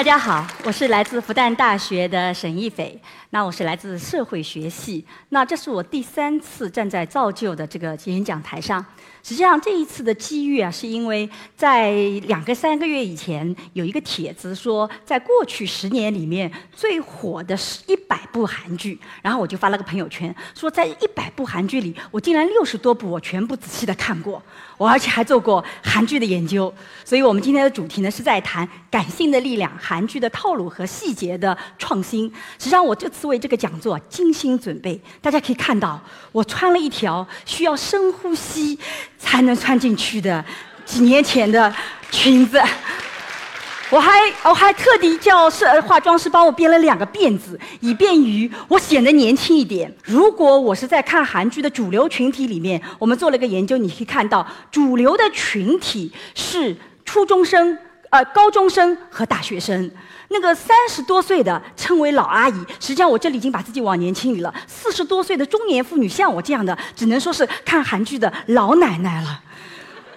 大家好，我是来自复旦大学的沈一斐。那我是来自社会学系。那这是我第三次站在造就的这个演讲台上。实际上这一次的机遇啊，是因为在两个三个月以前有一个帖子说，在过去十年里面最火的是一百部韩剧，然后我就发了个朋友圈，说在一百部韩剧里，我竟然六十多部我全部仔细的看过，我而且还做过韩剧的研究。所以我们今天的主题呢是在谈感性的力量、韩剧的套路和细节的创新。实际上我这次为这个讲座精心准备，大家可以看到我穿了一条需要深呼吸。才能穿进去的几年前的裙子，我还我还特地叫是化妆师帮我编了两个辫子，以便于我显得年轻一点。如果我是在看韩剧的主流群体里面，我们做了个研究，你可以看到主流的群体是初中生、呃高中生和大学生。那个三十多岁的称为老阿姨，实际上我这里已经把自己往年轻里了。四十多岁的中年妇女，像我这样的，只能说是看韩剧的老奶奶了。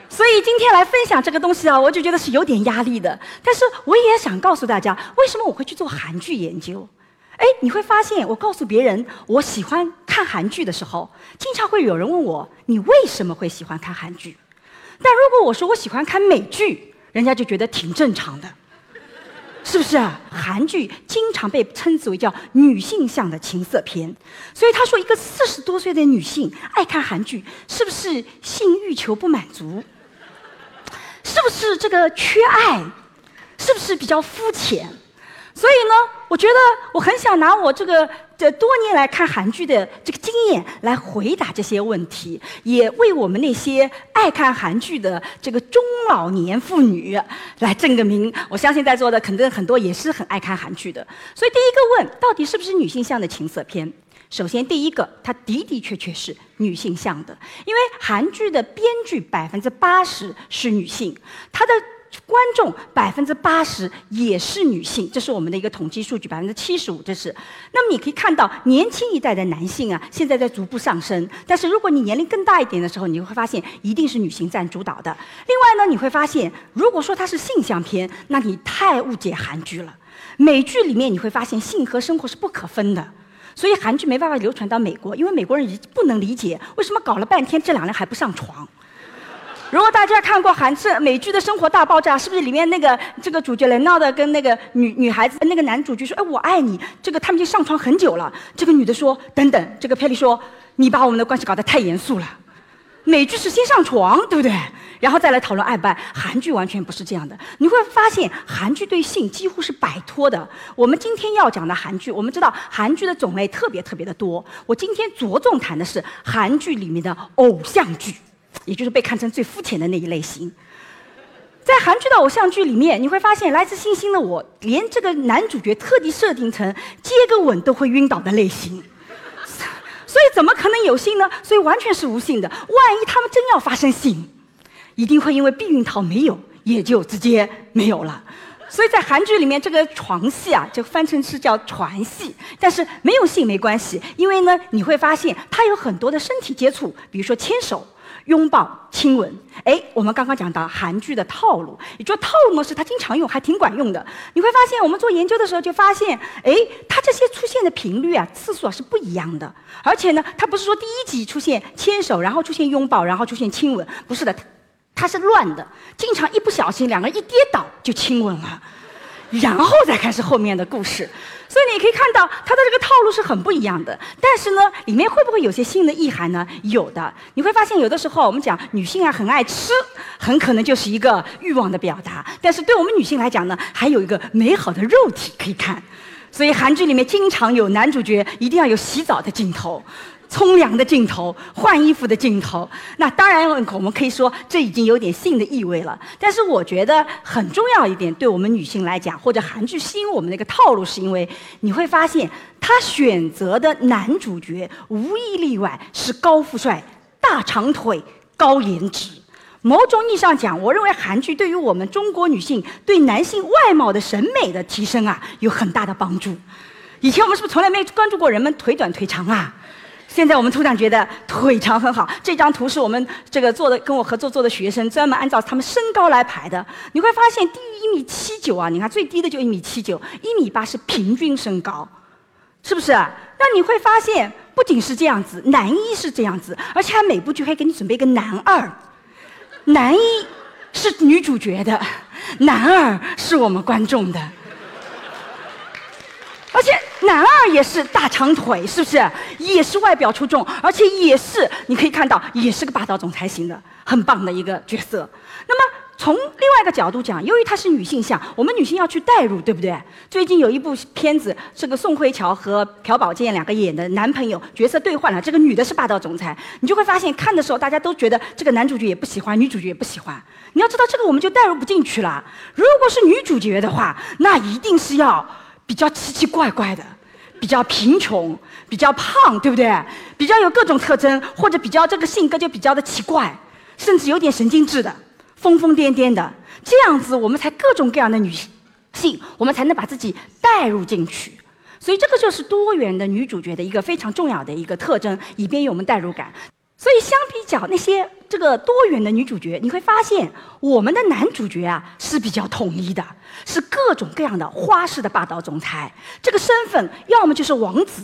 所以今天来分享这个东西啊，我就觉得是有点压力的。但是我也想告诉大家，为什么我会去做韩剧研究？哎，你会发现，我告诉别人我喜欢看韩剧的时候，经常会有人问我，你为什么会喜欢看韩剧？但如果我说我喜欢看美剧，人家就觉得挺正常的。是不是？韩剧经常被称之为叫女性向的情色片，所以他说一个四十多岁的女性爱看韩剧，是不是性欲求不满足？是不是这个缺爱？是不是比较肤浅？所以呢，我觉得我很想拿我这个这多年来看韩剧的这个经验来回答这些问题，也为我们那些爱看韩剧的这个中老年妇女来证个名。我相信在座的肯定很多也是很爱看韩剧的。所以第一个问，到底是不是女性向的情色片？首先，第一个，它的的确确是女性向的，因为韩剧的编剧百分之八十是女性，它的。观众百分之八十也是女性，这是我们的一个统计数据，百分之七十五这是。那么你可以看到，年轻一代的男性啊，现在在逐步上升。但是如果你年龄更大一点的时候，你会发现一定是女性占主导的。另外呢，你会发现，如果说它是性相片，那你太误解韩剧了。美剧里面你会发现性和生活是不可分的，所以韩剧没办法流传到美国，因为美国人已经不能理解为什么搞了半天这两人还不上床。如果大家看过韩剧美剧的生活大爆炸，是不是里面那个这个主角雷闹的跟那个女女孩子那个男主角说：“哎，我爱你。”这个他们已经上床很久了。这个女的说：“等等。”这个佩利说：“你把我们的关系搞得太严肃了。”美剧是先上床，对不对？然后再来讨论爱不爱。韩剧完全不是这样的。你会发现韩剧对性几乎是摆脱的。我们今天要讲的韩剧，我们知道韩剧的种类特别特别的多。我今天着重谈的是韩剧里面的偶像剧。也就是被看成最肤浅的那一类型，在韩剧的偶像剧里面，你会发现《来自星星的我》连这个男主角特地设定成接个吻都会晕倒的类型，所以怎么可能有性呢？所以完全是无性的。万一他们真要发生性，一定会因为避孕套没有，也就直接没有了。所以在韩剧里面，这个床戏啊，就翻成是叫船戏，但是没有性没关系，因为呢，你会发现他有很多的身体接触，比如说牵手。拥抱、亲吻，哎，我们刚刚讲到韩剧的套路，也就套路模式，它经常用，还挺管用的。你会发现，我们做研究的时候就发现，哎，它这些出现的频率啊、次数啊是不一样的。而且呢，它不是说第一集出现牵手，然后出现拥抱，然后出现亲吻，不是的，它是乱的。经常一不小心，两个人一跌倒就亲吻了，然后再开始后面的故事。所以你可以看到，它的这个套路是很不一样的。但是呢，里面会不会有些新的意涵呢？有的。你会发现，有的时候我们讲女性啊很爱吃，很可能就是一个欲望的表达。但是对我们女性来讲呢，还有一个美好的肉体可以看。所以韩剧里面经常有男主角一定要有洗澡的镜头。冲凉的镜头，换衣服的镜头，那当然我们可以说这已经有点性的意味了。但是我觉得很重要一点，对我们女性来讲，或者韩剧吸引我们的一个套路，是因为你会发现他选择的男主角无一例外是高富帅、大长腿、高颜值。某种意义上讲，我认为韩剧对于我们中国女性对男性外貌的审美的提升啊，有很大的帮助。以前我们是不是从来没关注过人们腿短腿长啊？现在我们突然觉得腿长很好。这张图是我们这个做的跟我合作做的学生专门按照他们身高来排的。你会发现低于一米七九啊，你看最低的就一米七九，一米八是平均身高，是不是？那你会发现，不仅是这样子，男一是这样子，而且还每部剧还给你准备一个男二，男一是女主角的，男二是我们观众的。而且男二也是大长腿，是不是？也是外表出众，而且也是你可以看到，也是个霸道总裁型的，很棒的一个角色。那么从另外一个角度讲，由于她是女性向，我们女性要去代入，对不对？最近有一部片子，这个宋慧乔和朴宝剑两个演的男朋友角色兑换了，这个女的是霸道总裁，你就会发现看的时候大家都觉得这个男主角也不喜欢，女主角也不喜欢。你要知道这个我们就代入不进去了。如果是女主角的话，那一定是要。比较奇奇怪怪的，比较贫穷，比较胖，对不对？比较有各种特征，或者比较这个性格就比较的奇怪，甚至有点神经质的，疯疯癫癫的，这样子我们才各种各样的女性，我们才能把自己带入进去。所以这个就是多元的女主角的一个非常重要的一个特征，以便于我们代入感。所以，相那些这个多元的女主角，你会发现我们的男主角啊是比较统一的，是各种各样的花式的霸道总裁。这个身份要么就是王子，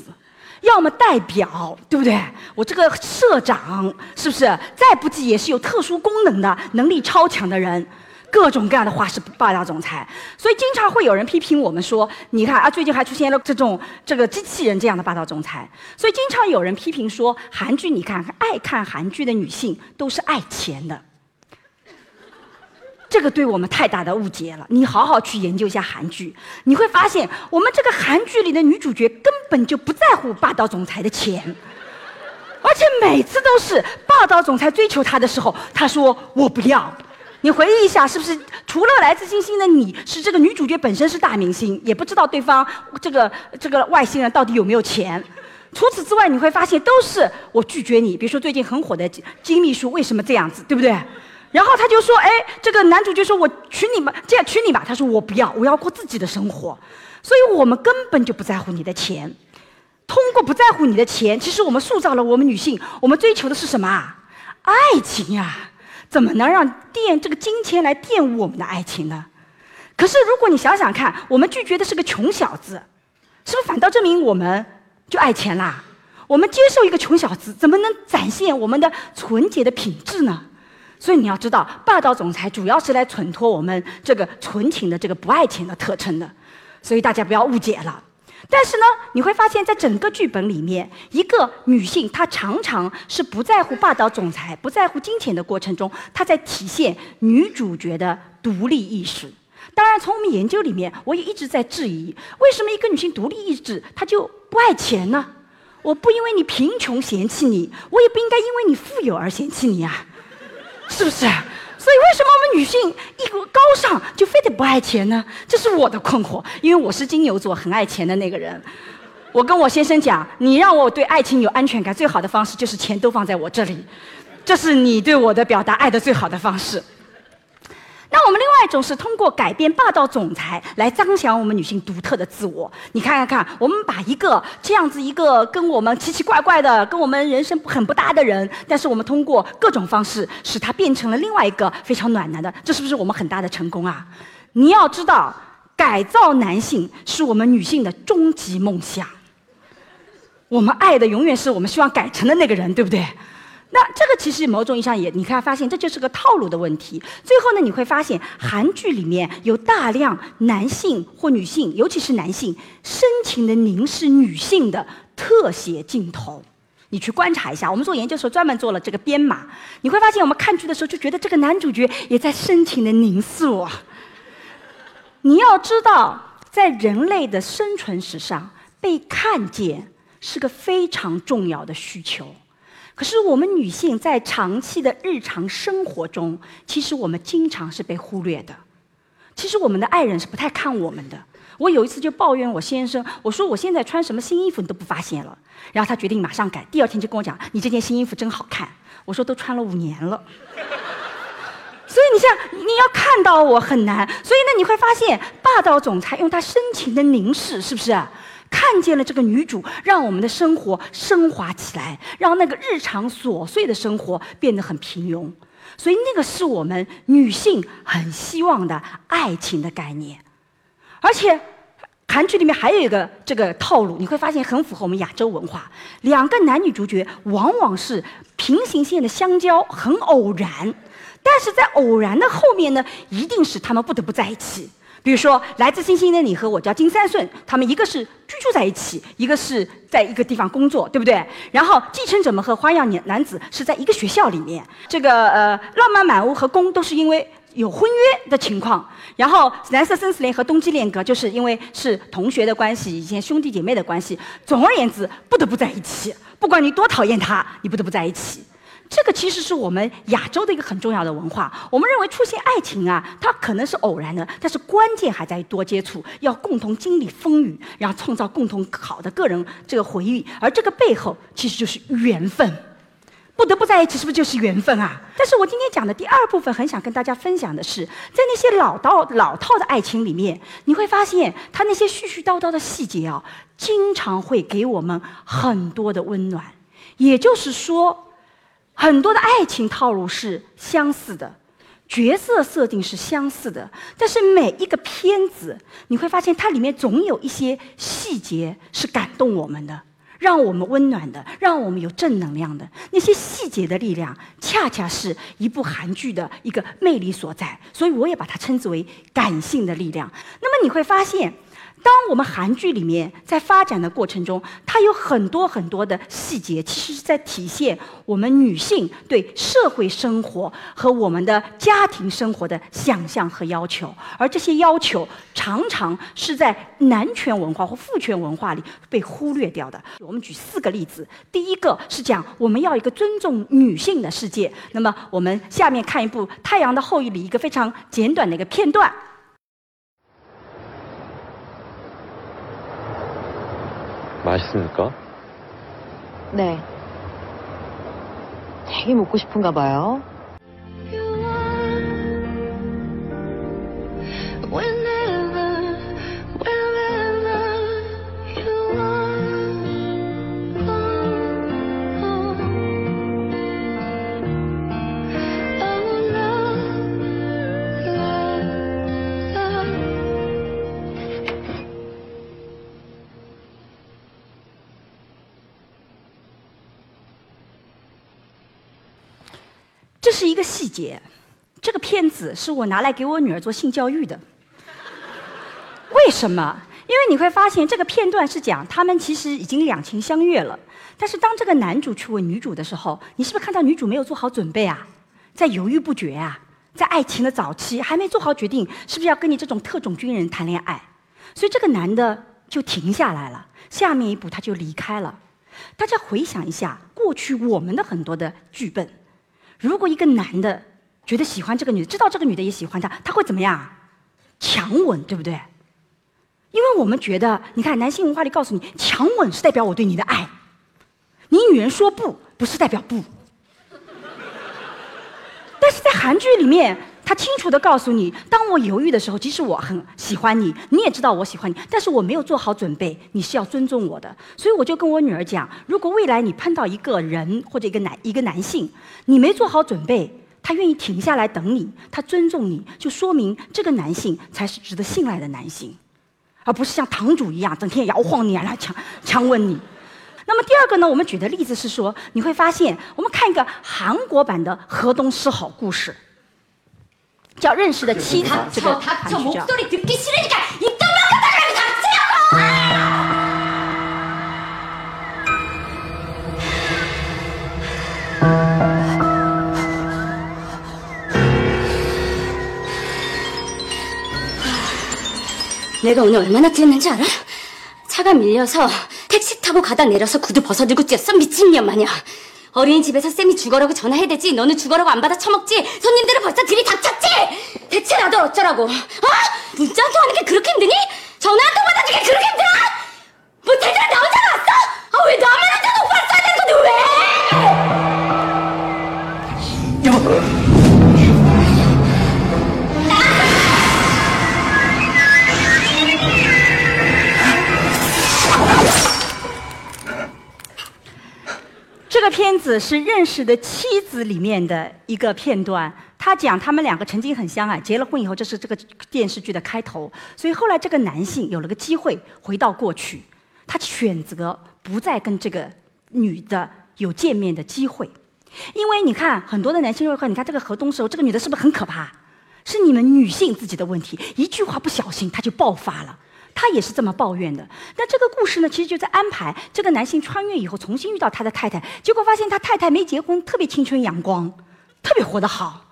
要么代表，对不对？我这个社长是不是？再不济也是有特殊功能的能力超强的人。各种各样的话是霸道总裁，所以经常会有人批评我们说：“你看啊，最近还出现了这种这个机器人这样的霸道总裁。”所以经常有人批评说，韩剧你看爱看韩剧的女性都是爱钱的，这个对我们太大的误解了。你好好去研究一下韩剧，你会发现我们这个韩剧里的女主角根本就不在乎霸道总裁的钱，而且每次都是霸道总裁追求她的时候，她说我不要。你回忆一下，是不是除了来自星星的你是这个女主角本身是大明星，也不知道对方这个这个外星人到底有没有钱？除此之外，你会发现都是我拒绝你。比如说最近很火的金秘书为什么这样子，对不对？然后他就说：“哎，这个男主角说我娶你吧，这样娶你吧。”他说：“我不要，我要过自己的生活。”所以我们根本就不在乎你的钱。通过不在乎你的钱，其实我们塑造了我们女性，我们追求的是什么啊？爱情呀。怎么能让垫这个金钱来玷污我们的爱情呢？可是如果你想想看，我们拒绝的是个穷小子，是不是反倒证明我们就爱钱啦？我们接受一个穷小子，怎么能展现我们的纯洁的品质呢？所以你要知道，霸道总裁主要是来衬托我们这个纯情的这个不爱钱的特征的，所以大家不要误解了。但是呢，你会发现在整个剧本里面，一个女性她常常是不在乎霸道总裁、不在乎金钱的过程中，她在体现女主角的独立意识。当然，从我们研究里面，我也一直在质疑：为什么一个女性独立意志她就不爱钱呢？我不因为你贫穷嫌弃你，我也不应该因为你富有而嫌弃你啊，是不是？所以，为什么我们女性一个高尚就非得不爱钱呢？这是我的困惑。因为我是金牛座，很爱钱的那个人。我跟我先生讲，你让我对爱情有安全感，最好的方式就是钱都放在我这里。这是你对我的表达爱的最好的方式。那我们另外一种是通过改变霸道总裁来彰显我们女性独特的自我。你看看看，我们把一个这样子一个跟我们奇奇怪怪的、跟我们人生很不搭的人，但是我们通过各种方式使他变成了另外一个非常暖男的，这是不是我们很大的成功啊？你要知道，改造男性是我们女性的终极梦想。我们爱的永远是我们希望改成的那个人，对不对？那这个其实某种意义上也，你看发现这就是个套路的问题。最后呢，你会发现韩剧里面有大量男性或女性，尤其是男性深情的凝视女性的特写镜头。你去观察一下，我们做研究的时候专门做了这个编码，你会发现我们看剧的时候就觉得这个男主角也在深情的凝视我。你要知道，在人类的生存史上，被看见是个非常重要的需求。可是我们女性在长期的日常生活中，其实我们经常是被忽略的。其实我们的爱人是不太看我们的。我有一次就抱怨我先生，我说我现在穿什么新衣服你都不发现了。然后他决定马上改，第二天就跟我讲：“你这件新衣服真好看。”我说：“都穿了五年了。”所以你像你要看到我很难。所以呢，你会发现霸道总裁用他深情的凝视，是不是？看见了这个女主，让我们的生活升华起来，让那个日常琐碎的生活变得很平庸。所以那个是我们女性很希望的爱情的概念。而且韩剧里面还有一个这个套路，你会发现很符合我们亚洲文化。两个男女主角往往是平行线的相交，很偶然，但是在偶然的后面呢，一定是他们不得不在一起。比如说，来自星星的你和我叫金三顺，他们一个是居住在一起，一个是在一个地方工作，对不对？然后继承者们和花样年男子是在一个学校里面，这个呃浪漫满屋和宫都是因为有婚约的情况。然后蓝色生死恋和冬季恋歌就是因为是同学的关系，以前兄弟姐妹的关系。总而言之，不得不在一起，不管你多讨厌他，你不得不在一起。这个其实是我们亚洲的一个很重要的文化。我们认为出现爱情啊，它可能是偶然的，但是关键还在于多接触，要共同经历风雨，然后创造共同好的个人这个回忆。而这个背后其实就是缘分，不得不在一起，是不是就是缘分啊？但是我今天讲的第二部分，很想跟大家分享的是，在那些老道老套的爱情里面，你会发现他那些絮絮叨叨的细节啊，经常会给我们很多的温暖。也就是说。很多的爱情套路是相似的，角色设定是相似的，但是每一个片子你会发现它里面总有一些细节是感动我们的，让我们温暖的，让我们有正能量的。那些细节的力量，恰恰是一部韩剧的一个魅力所在，所以我也把它称之为感性的力量。那么你会发现。当我们韩剧里面在发展的过程中，它有很多很多的细节，其实是在体现我们女性对社会生活和我们的家庭生活的想象和要求，而这些要求常常是在男权文化或父权文化里被忽略掉的。我们举四个例子，第一个是讲我们要一个尊重女性的世界。那么我们下面看一部《太阳的后裔》里一个非常简短的一个片段。 맛있습니까? 네. 되게 먹고 싶은가 봐요. 这是一个细节，这个片子是我拿来给我女儿做性教育的。为什么？因为你会发现这个片段是讲他们其实已经两情相悦了，但是当这个男主去问女主的时候，你是不是看到女主没有做好准备啊，在犹豫不决啊，在爱情的早期还没做好决定，是不是要跟你这种特种军人谈恋爱？所以这个男的就停下来了，下面一步他就离开了。大家回想一下，过去我们的很多的剧本。如果一个男的觉得喜欢这个女的，知道这个女的也喜欢他，他会怎么样？强吻，对不对？因为我们觉得，你看男性文化里告诉你，强吻是代表我对你的爱，你女人说不，不是代表不。但是在韩剧里面，他清楚的告诉你，当我犹豫的时候，即使我很喜欢你，你也知道我喜欢你，但是我没有做好准备，你是要尊重我的。所以我就跟我女儿讲，如果未来你碰到一个人或者一个男一个男性，你没做好准备，他愿意停下来等你，他尊重你，就说明这个男性才是值得信赖的男性，而不是像堂主一样整天摇晃你啊，来强强吻你。那么第二个呢，我们举的例子是说，你会发现，我们看一个韩国版的河东狮吼故事，叫《认识的妻子》这个 닥쳐 韩 닥쳐 剧叫。 목소리 듣기 싫으니까 입 다물고 닥치라고 내가 오늘 얼마나 뛰었는지 알아? 차가 밀려서 택시 타고 가다 내려서 구두 벗어들고 뛰었어 미친년 마냥 어린이집에서 쌤이 죽어라고 전화해야 되지 너는 죽어라고 안 받아 처먹지 손님들은 벌써 들이 닥쳤지 대체 나도 어쩌라고 어? 문자 한 통 하는 게 그렇게 힘드니? 전화 한 통 받아주기 그렇게 힘들어? 뭐 대체 나 혼자 왔어? 아 왜 나만 这个片子是《认识的妻子》里面的一个片段，他讲他们两个曾经很相爱，结了婚以后，这是这个电视剧的开头。所以后来这个男性有了个机会回到过去，他选择不再跟这个女的有见面的机会，因为你看很多的男性会说，你看这个河东时候，这个女的是不是很可怕？是你们女性自己的问题，一句话不小心他就爆发了。他也是这么抱怨的。那这个故事呢，其实就在安排这个男性穿越以后重新遇到他的太太，结果发现他太太没结婚，特别青春阳光，特别活得好。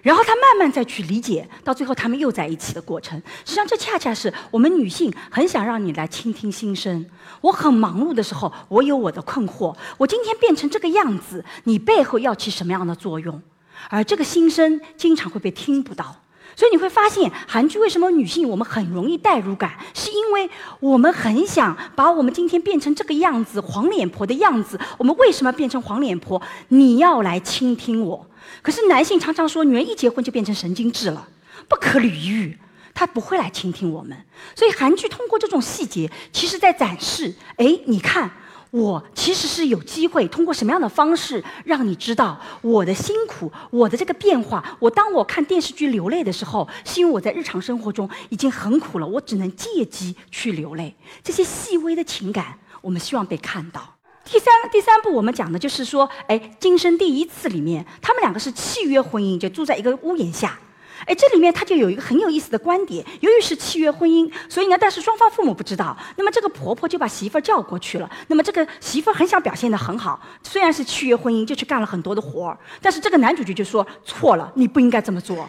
然后他慢慢再去理解，到最后他们又在一起的过程。实际上，这恰恰是我们女性很想让你来倾听心声。我很忙碌的时候，我有我的困惑。我今天变成这个样子，你背后要起什么样的作用？而这个心声经常会被听不到。所以你会发现，韩剧为什么女性我们很容易代入感，是因为我们很想把我们今天变成这个样子，黄脸婆的样子。我们为什么变成黄脸婆？你要来倾听我。可是男性常常说，女人一结婚就变成神经质了，不可理喻。他不会来倾听我们。所以韩剧通过这种细节，其实在展示：哎，你看。我其实是有机会通过什么样的方式让你知道我的辛苦，我的这个变化。我当我看电视剧流泪的时候，是因为我在日常生活中已经很苦了，我只能借机去流泪。这些细微的情感，我们希望被看到。第三第三步，我们讲的就是说，哎，今生第一次里面，他们两个是契约婚姻，就住在一个屋檐下。哎，这里面他就有一个很有意思的观点。由于是契约婚姻，所以呢，但是双方父母不知道。那么这个婆婆就把媳妇儿叫过去了。那么这个媳妇儿很想表现得很好，虽然是契约婚姻，就去干了很多的活儿。但是这个男主角就说错了，你不应该这么做。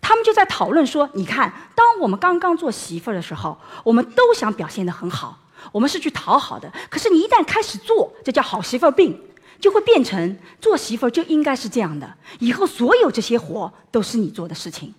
他们就在讨论说，你看，当我们刚刚做媳妇儿的时候，我们都想表现得很好，我们是去讨好的。可是你一旦开始做，这叫好媳妇病。就会变成做媳妇儿就应该是这样的，以后所有这些活都是你做的事情。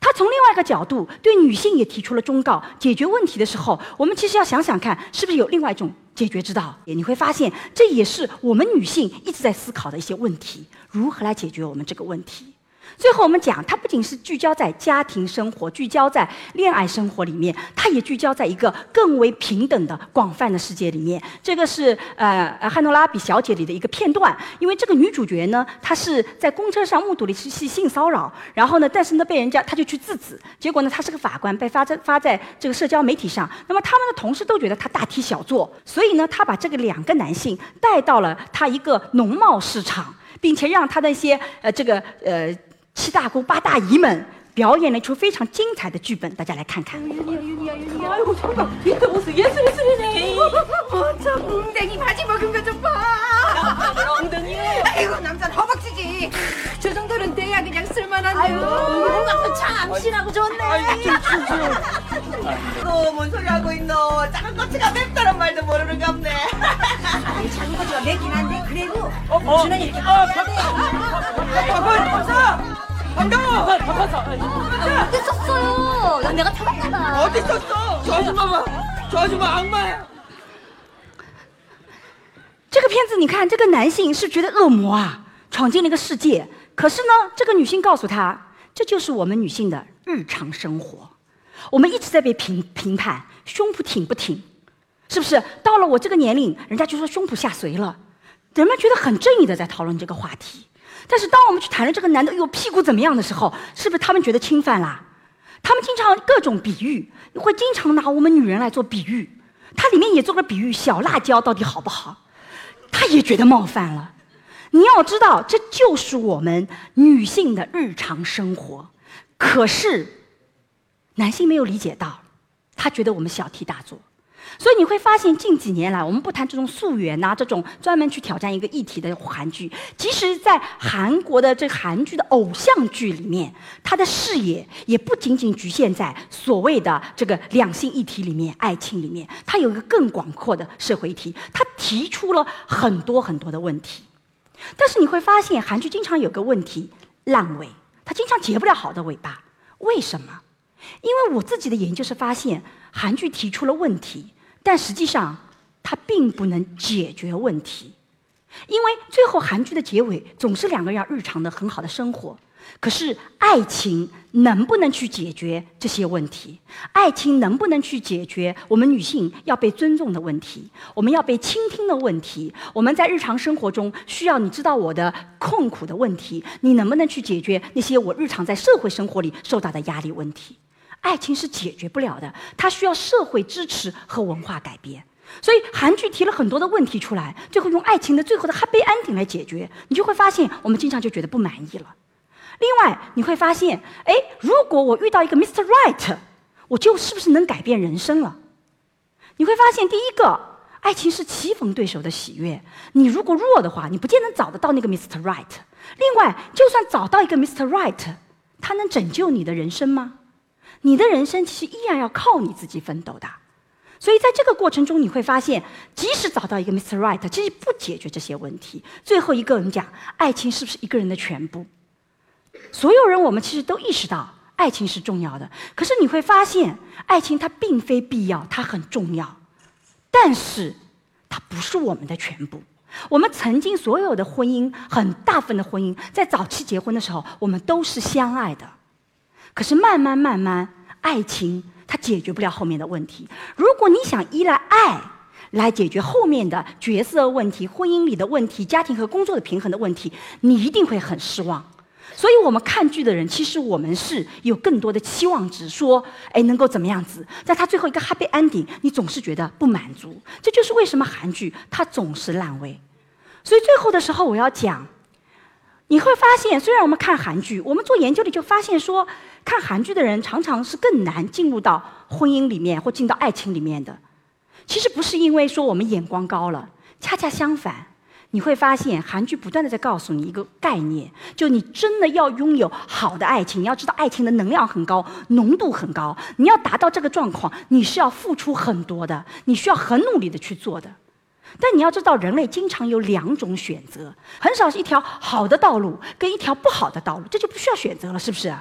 他从另外一个角度对女性也提出了忠告：解决问题的时候，我们其实要想想看，是不是有另外一种解决之道？你会发现，这也是我们女性一直在思考的一些问题：如何来解决我们这个问题？最后，我们讲，它不仅是聚焦在家庭生活、聚焦在恋爱生活里面，它也聚焦在一个更为平等的广泛的世界里面。这个是呃《汉诺拉比小姐》里的一个片段，因为这个女主角呢，她是在公车上目睹了一起性骚扰，然后呢，但是呢，被人家她就去制止，结果呢，她是个法官，被发在发在这个社交媒体上。那么他们的同事都觉得她大题小做，所以呢，她把这个两个男性带到了她一个农贸市场，并且让他的一些呃这个呃。七大姑八大姨们表演了一出非常精彩的剧本，大家来看看。 아이고 잠깐 밑에 옷을 예술 예술이네 어저 웅댕이 바지 먹은 거 좀 봐 엉덩이 아이고 남자는 허벅지지 저 정도는 돼야 그냥 쓸만한데 아이고 뭔가 참신하고 좋네 너뭔 소리 하고 있노 작은 꼬치가 맵다는 말도 모르는 갑네 아이 작은 꼬치가 맵긴 한데 그래도 주는 이렇게 어, 반가워 어디 썼어요? 난 내가 타봤나 어디 있었어 저 아줌마 봐저 아줌마 악마야 这个片子，你看这个男性是觉得恶魔啊，闯进了一个世界。可是呢，这个女性告诉他，这就是我们女性的日常生活。我们一直在被评评判，胸脯挺不挺，是不是？到了我这个年龄，人家就说胸脯下垂了，人们觉得很正义的在讨论这个话题。 但是当我们去谈论这个男的哟屁股怎么样的时候，是不是他们觉得侵犯啦？他们经常各种比喻，会经常拿我们女人来做比喻。他里面也做个比喻，小辣椒到底好不好？他也觉得冒犯了。你要知道，这就是我们女性的日常生活。可是，男性没有理解到，他觉得我们小题大做。所以你会发现，近几年来，我们不谈这种溯源呐、这种专门去挑战一个议题的韩剧，即使在韩国的这韩剧的偶像剧里面，它的视野也不仅仅局限在所谓的这个两性议题里面、爱情里面，它有一个更广阔的社会议题，它提出了很多很多的问题。但是你会发现，韩剧经常有个问题烂尾，它经常结不了好的尾巴。为什么？因为我自己的研究是发现，韩剧提出了问题，但实际上它并不能解决问题，因为最后韩剧的结尾总是两个人要日常的很好的生活，可是爱情能不能去解决这些问题？爱情能不能去解决我们女性要被尊重的问题？我们要被倾听的问题？我们在日常生活中需要你知道我的痛苦的问题？你能不能去解决那些我日常在社会生活里受到的压力问题？爱情是解决不了的，它需要社会支持和文化改变。所以韩剧提了很多的问题出来，最后用爱情的最后的 happy ending 来解决，你就会发现我们经常就觉得不满意了。另外，你会发现，哎，如果我遇到一个 Mr. Right，我就是不是能改变人生了？你会发现，第一个，爱情是棋逢对手的喜悦。你如果弱的话，你不见得找得到那个 Mr. Right。另外，就算找到一个 Mr. Right，他能拯救你的人生吗？你的人生其实依然要靠你自己奋斗的。所以在这个过程中，你会发现，即使找到一个 Mr. Right，其实不解决这些问题。最后一个，我们讲，爱情是不是一个人的全部？所有人，我们其实都意识到爱情是重要的。可是你会发现，爱情它并非必要，它很重要，但是它不是我们的全部。我们曾经所有的婚姻，很大份的婚姻，在早期结婚的时候，我们都是相爱的。可是慢慢慢慢，爱情它解决不了后面的问题。如果你想依赖爱来解决后面的角色问题、婚姻里的问题、家庭和工作的平衡的问题，你一定会很失望。所以我们看剧的人，其实我们是有更多的期望值，说，哎，能够怎么样子？在他最后一个 happy ending，你总是觉得不满足。这就是为什么韩剧它总是烂尾。所以最后的时候，我要讲，你会发现，虽然我们看韩剧，我们做研究里就发现说，看韩剧的人常常是更难进入到婚姻里面或进到爱情里面的。其实不是因为说我们眼光高了，恰恰相反。你会发现，韩剧不断的在告诉你一个概念，就你真的要拥有好的爱情，你要知道爱情的能量很高，浓度很高。你要达到这个状况，你是要付出很多的，你需要很努力的去做的。但你要知道，人类经常有两种选择，很少是一条好的道路跟一条不好的道路，这就不需要选择了，是不是？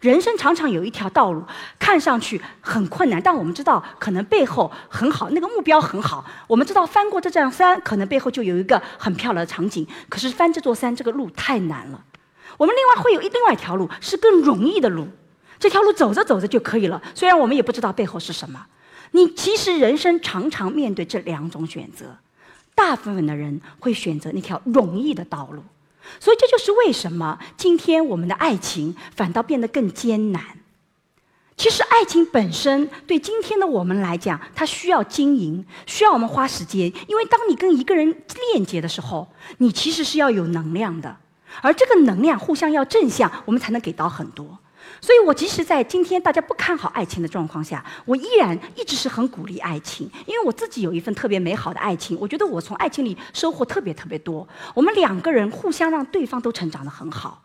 人生常常有一条道路，看上去很困难，但我们知道可能背后很好，那个目标很好。我们知道翻过这座山，可能背后就有一个很漂亮的场景。可是翻这座山，这个路太难了。我们另外会有一另外一条路，是更容易的路，这条路走着走着就可以了。虽然我们也不知道背后是什么。你其实人生常常面对这两种选择，大部分的人会选择那条容易的道路。所以这就是为什么今天我们的爱情反倒变得更艰难。其实爱情本身对今天的我们来讲，它需要经营，需要我们花时间。因为当你跟一个人链接的时候，你其实是要有能量的，而这个能量互相要正向，我们才能给到很多。所以，我即使在今天大家不看好爱情的状况下，我依然一直是很鼓励爱情，因为我自己有一份特别美好的爱情。我觉得我从爱情里收获特别特别多。我们两个人互相让对方都成长得很好。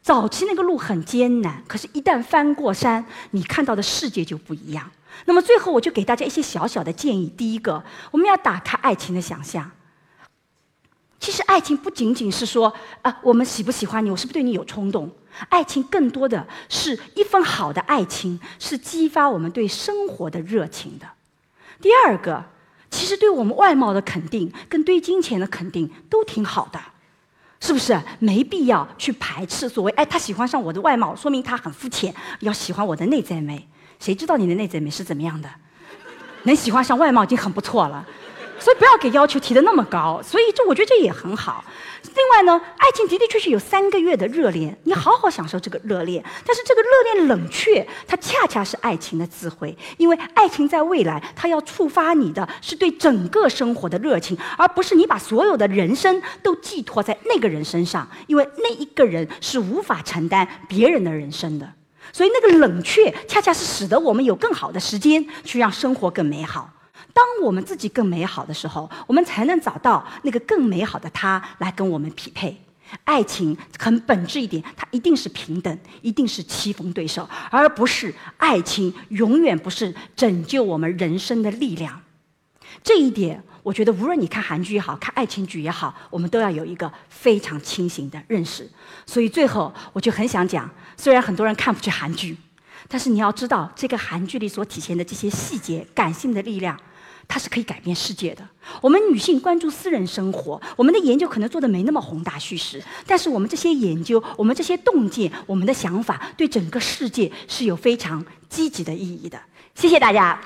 早期那个路很艰难，可是，一旦翻过山，你看到的世界就不一样。那么，最后我就给大家一些小小的建议。第一个，我们要打开爱情的想象。其实，爱情不仅仅是说啊，我们喜不喜欢你，我是不是对你有冲动。爱情更多的是一份好的爱情，是激发我们对生活的热情的。第二个，其实对我们外貌的肯定跟对金钱的肯定都挺好的，是不是？没必要去排斥所谓哎，他喜欢上我的外貌，说明他很肤浅。要喜欢我的内在美，谁知道你的内在美是怎么样的？能喜欢上外貌已经很不错了。所以不要给要求提的那么高，所以这我觉得这也很好。另外呢，爱情的的确确有三个月的热恋，你好好享受这个热恋。但是这个热恋冷却，它恰恰是爱情的智慧，因为爱情在未来，它要触发你的是对整个生活的热情，而不是你把所有的人生都寄托在那个人身上，因为那一个人是无法承担别人的人生的。所以那个冷却，恰恰是使得我们有更好的时间去让生活更美好。当我们自己更美好的时候，我们才能找到那个更美好的他来跟我们匹配。爱情很本质一点，它一定是平等，一定是棋逢对手，而不是爱情永远不是拯救我们人生的力量。这一点，我觉得无论你看韩剧也好看爱情剧也好，我们都要有一个非常清醒的认识。所以最后，我就很想讲，虽然很多人看不起韩剧，但是你要知道，这个韩剧里所体现的这些细节、感性的力量。它是可以改变世界的。我们女性关注私人生活，我们的研究可能做的没那么宏大叙事，但是我们这些研究、我们这些洞见、我们的想法，对整个世界是有非常积极的意义的。谢谢大家。